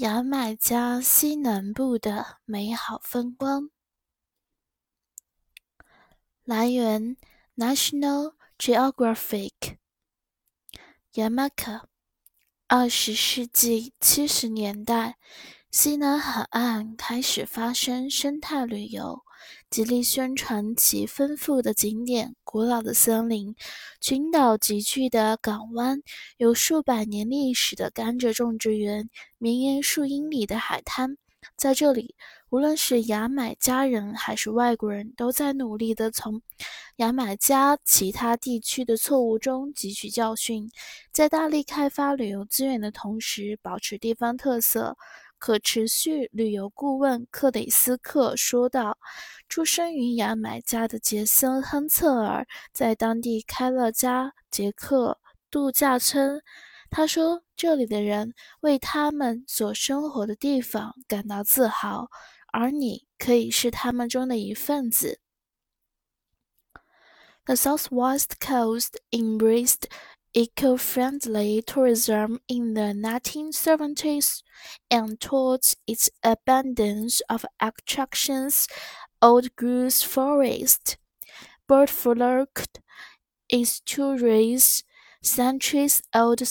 牙买加西南部的美好风光。来源：National Geographic。牙买加，二十世纪七十年代，西南海岸开始发生生态旅游。极力宣传其丰富的景点、古老的森林、群岛集聚的港湾、有数百年历史的甘蔗种植园、绵延数英里的海滩。在这里，无论是牙买加人还是外国人，都在努力地从牙买加其他地区的错误中汲取教训，在大力开发旅游资源的同时，保持地方特色。可持续旅游顾问克里斯克说道：“出生于牙买加的杰森·亨策尔在当地开了家杰克度假村。他说，这里的人为他们所生活的地方感到自豪，而你可以是他们中的一份子。” The Southwest Coast embraced. Eco-friendly tourism in the 1970s and towards its abundance of attractions, old growth Forest, bird-flocked estuaries, centuries-old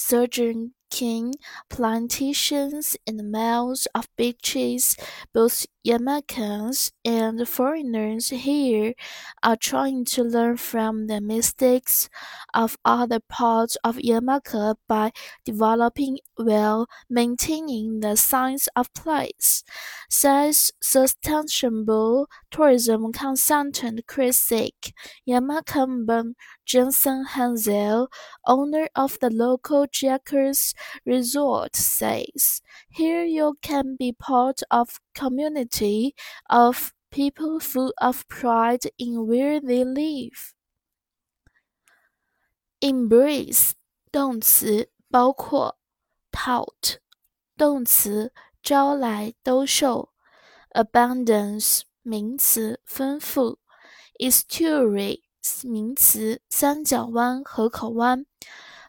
king plantations and miles of beaches, both Jamaicans and foreigners here are trying to learn from the mistakes of other parts of Jamaica by developing while maintaining the sense of place, says sustainable tourism consultant Chris Sick, Jamaican Jason Henzell, owner of the local Jakes Resort says, "Here you can be part of community of people full of pride in where they live." Embrace 动词包括，tout 动词招来兜售，abundance 名词丰富，estuary 名词三角湾河口湾。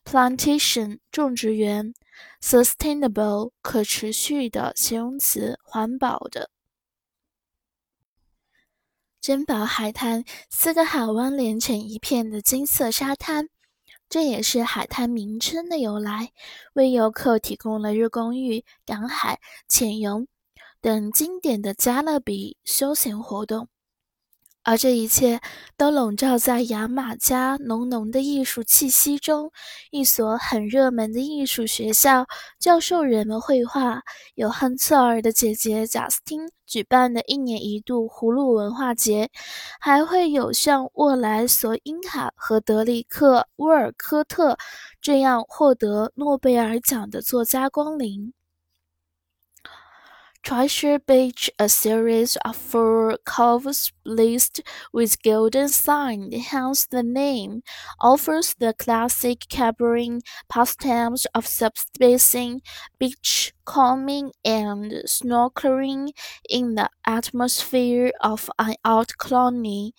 Plantation 种植园 ，sustainable 可持续的形容词，环保的。珍宝海滩，四个海湾连成一片的金色沙滩，这也是海滩名称的由来，为游客提供了日光浴、赶海、潜泳等经典的加勒比休闲活动。而这一切都笼罩在牙买加浓浓的艺术气息中。一所很热门的艺术学校教授人们绘画，有亨策尔的姐姐贾斯汀举办的一年一度葫芦文化节，还会有像沃莱索因卡和德里克·沃尔科特这样获得诺贝尔奖的作家光临。Treasure Beach, a series of four coves laced with golden sand, hence the name, offers the classic Caribbean pastimes of subspancing, beach combing, and snorkeling in the atmosphere of an art colony.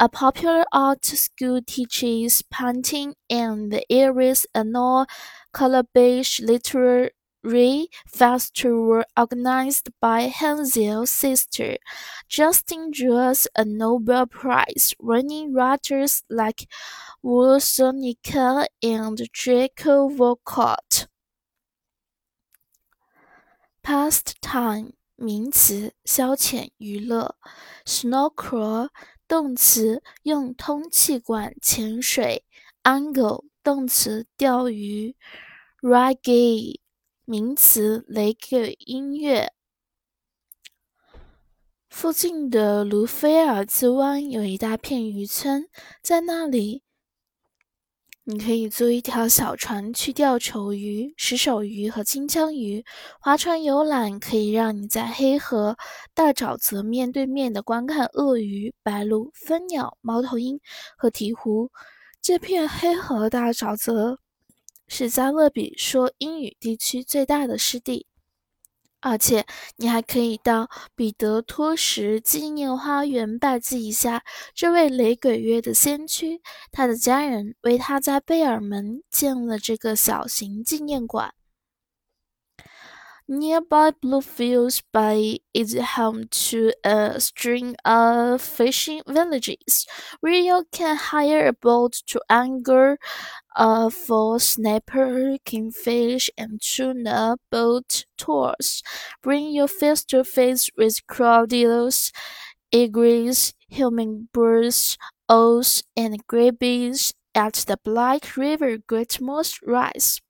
A popular art school teaches painting, and the area's annual Calabash Literary Re-Festival organized by Henzell's sister, Justin Jules, a Nobel Prize-winning writers like Wole Soyinka and Derek Walcott. Pastime 名词，消遣娱乐。；snorkel 动词，用通气管潜水。；angle 动词，钓鱼。；reggae 名词：雷克音乐。附近的卢菲尔兹湾有一大片渔村，在那里，你可以租一条小船去钓丑鱼、石手鱼和金枪鱼。划船游览可以让你在黑河大沼泽面对面的观看鳄鱼、白鹭、蜂鸟、猫头鹰和鹈鹕。这片黑河大沼泽。是加勒比说英语地区最大的湿地，而且你还可以到彼得托什纪念花园拜祭一下这位雷鬼乐的先驱。他的家人为他在贝尔门建了这个小型纪念馆。Nearby Bluefields Bay is home to a string of fishing villages, where you can hire a boat to angle uh, for snapper, kingfish, and tuna boat tours. Bring you face to face with crocodiles, eagles, hummingbirds, owls, and grabies at the Black River Great Morass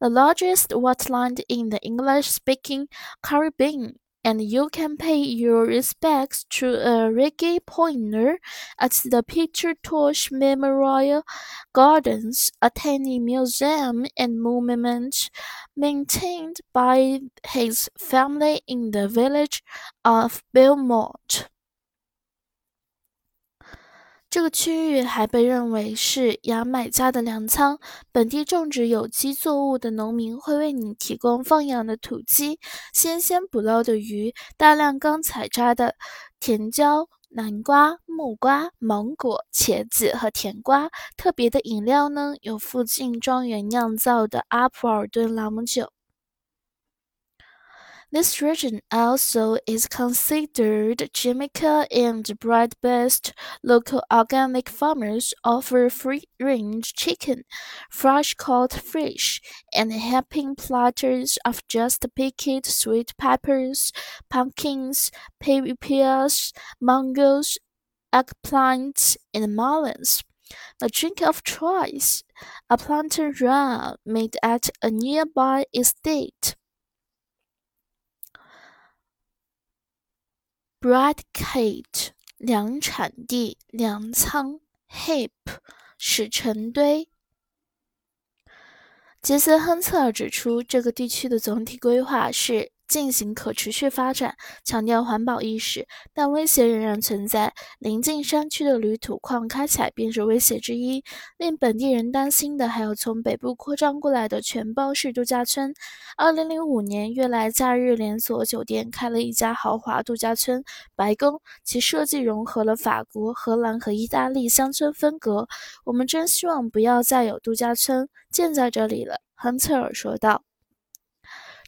the largest wetland in the English-speaking Caribbean, and you can pay your respects to a reggae pointer at the Peter Tosh Memorial Gardens, a tiny museum and monument maintained by his family in the village of Belmont. 这个区域还被认为是牙买加的粮仓，本地种植有机作物的农民会为你提供放养的土鸡、新鲜捕捞的鱼、大量刚采摘的甜椒、南瓜、木瓜、芒果、茄子和甜瓜。特别的饮料呢，有附近庄园酿造的阿普尔顿朗姆酒。This region also is considered Jamaica and bread-based. Local organic farmers offer free-range chicken, fresh-caught fish, and helping platters of just picked sweet peppers, pumpkins, pears, mangoes, eggplants, and melons. The drink of choice, Appleton rum made at a nearby estate. Brad Kate，粮产地、粮仓，Heap 使成堆。杰森·亨策尔指出，这个地区的总体规划是。进行可持续发展，强调环保意识，但威胁仍然存在。临近山区的铝土矿开采便是威胁之一。令本地人担心的还有从北部扩张过来的全包式度假村。2005年，悦来假日连锁酒店开了一家豪华度假村——白宫，其设计融合了法国、荷兰和意大利乡村风格。我们真希望不要再有度假村建在这里了，亨策尔说道。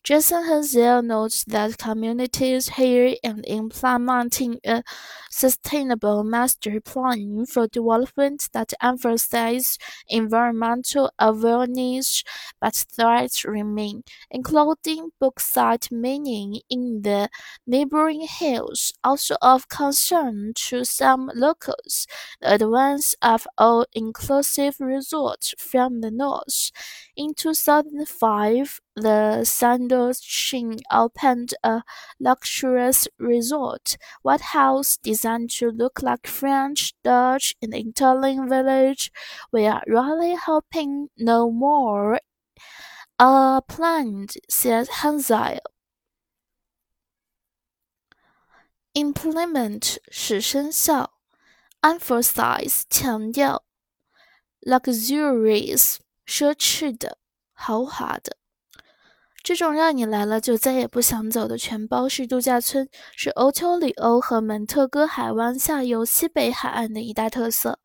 Jason Henzell notes that communities here are implementing a sustainable master plan for development that emphasizes environmental awareness, but threats remain, including bauxite mining in the neighboring hills, also of concern to some locals. The advance of all-inclusive resorts from the north. In 2005, the Sandals Indochine opened a luxurious resort white house designed to look like French, Dutch, and Italian village. We are really hoping no more are planned, said Henzell. Implement 是生效，emphasize 强调，luxurious 奢侈的、豪华的。这种让你来了就再也不想走的全包式度假村，是欧丘里欧和蒙特哥海湾下游西北海岸的一大特色。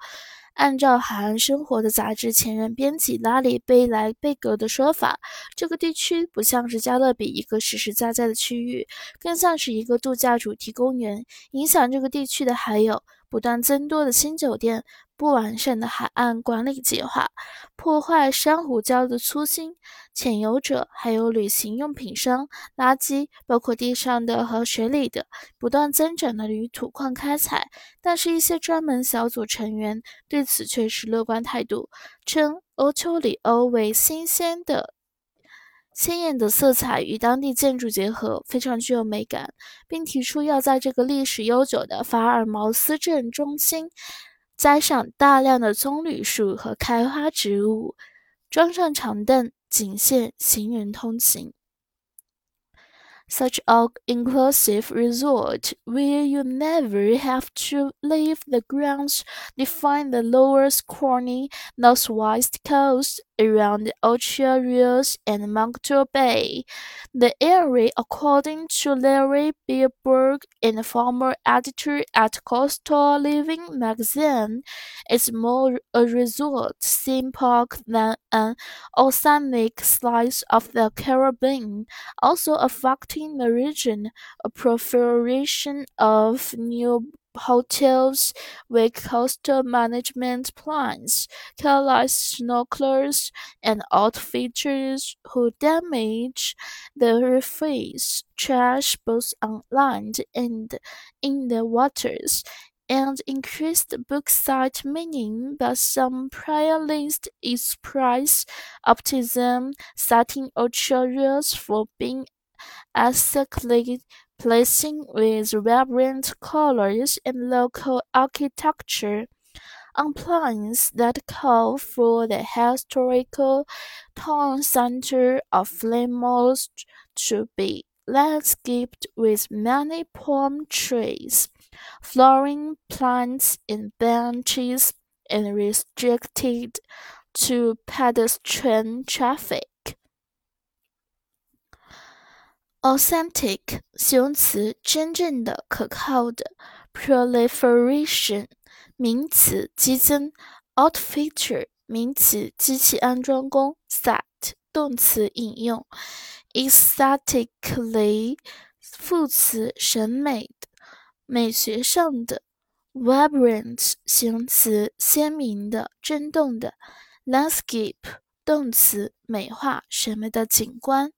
按照《海岸生活》的杂志前任编辑拉里·贝莱贝格的说法，这个地区不像是加勒比一个实实在在的区域，更像是一个度假主题公园。影响这个地区的还有不断增多的新酒店。不完善的海岸管理计划，破坏珊瑚礁的粗心，潜游者，还有旅行用品商，垃圾，包括地上的和水里的，不断增长的铝土矿开采。但是，一些专门小组成员对此却持乐观态度，称欧丘里欧为新鲜的、鲜艳的色彩与当地建筑结合，非常具有美感，并提出要在这个历史悠久的法尔茅斯镇中心。栽上大量的棕榈树和开花植物，装上长凳，仅限行人通行。Such an inclusive resort where you never have to leave the grounds define the lower Corny northwest coast around the Ocho Rios and Montego Bay. The area, according to Larry Bleiberg, a former editor at Coastal Living magazine, is more a resort theme park than an authentic slice of the Caribbean, also affecting the region, a proliferation of new hotels with coastal management plans, careless snorkelers, and outfitters who damage the reefs, trash both on land and in the waters, and increased bauxite mining that some prior list its express optimism, citing Rios for being aesthetically pleasing with vibrant colors and local architecture on plans that call for the historical town center of Falmouth to be landscaped with many palm trees, flowering plants and benches, and restricted to pedestrian traffic. Authentic 形容词，真正的、可靠的。Proliferation 名词，激增。Outfitter 名词，机器安装工。Set 动词，引用。Aesthetically 副词，审美的、美学上的。Vibrant 形容词，鲜明的、震动的。Landscape 动词，美化什么的景观。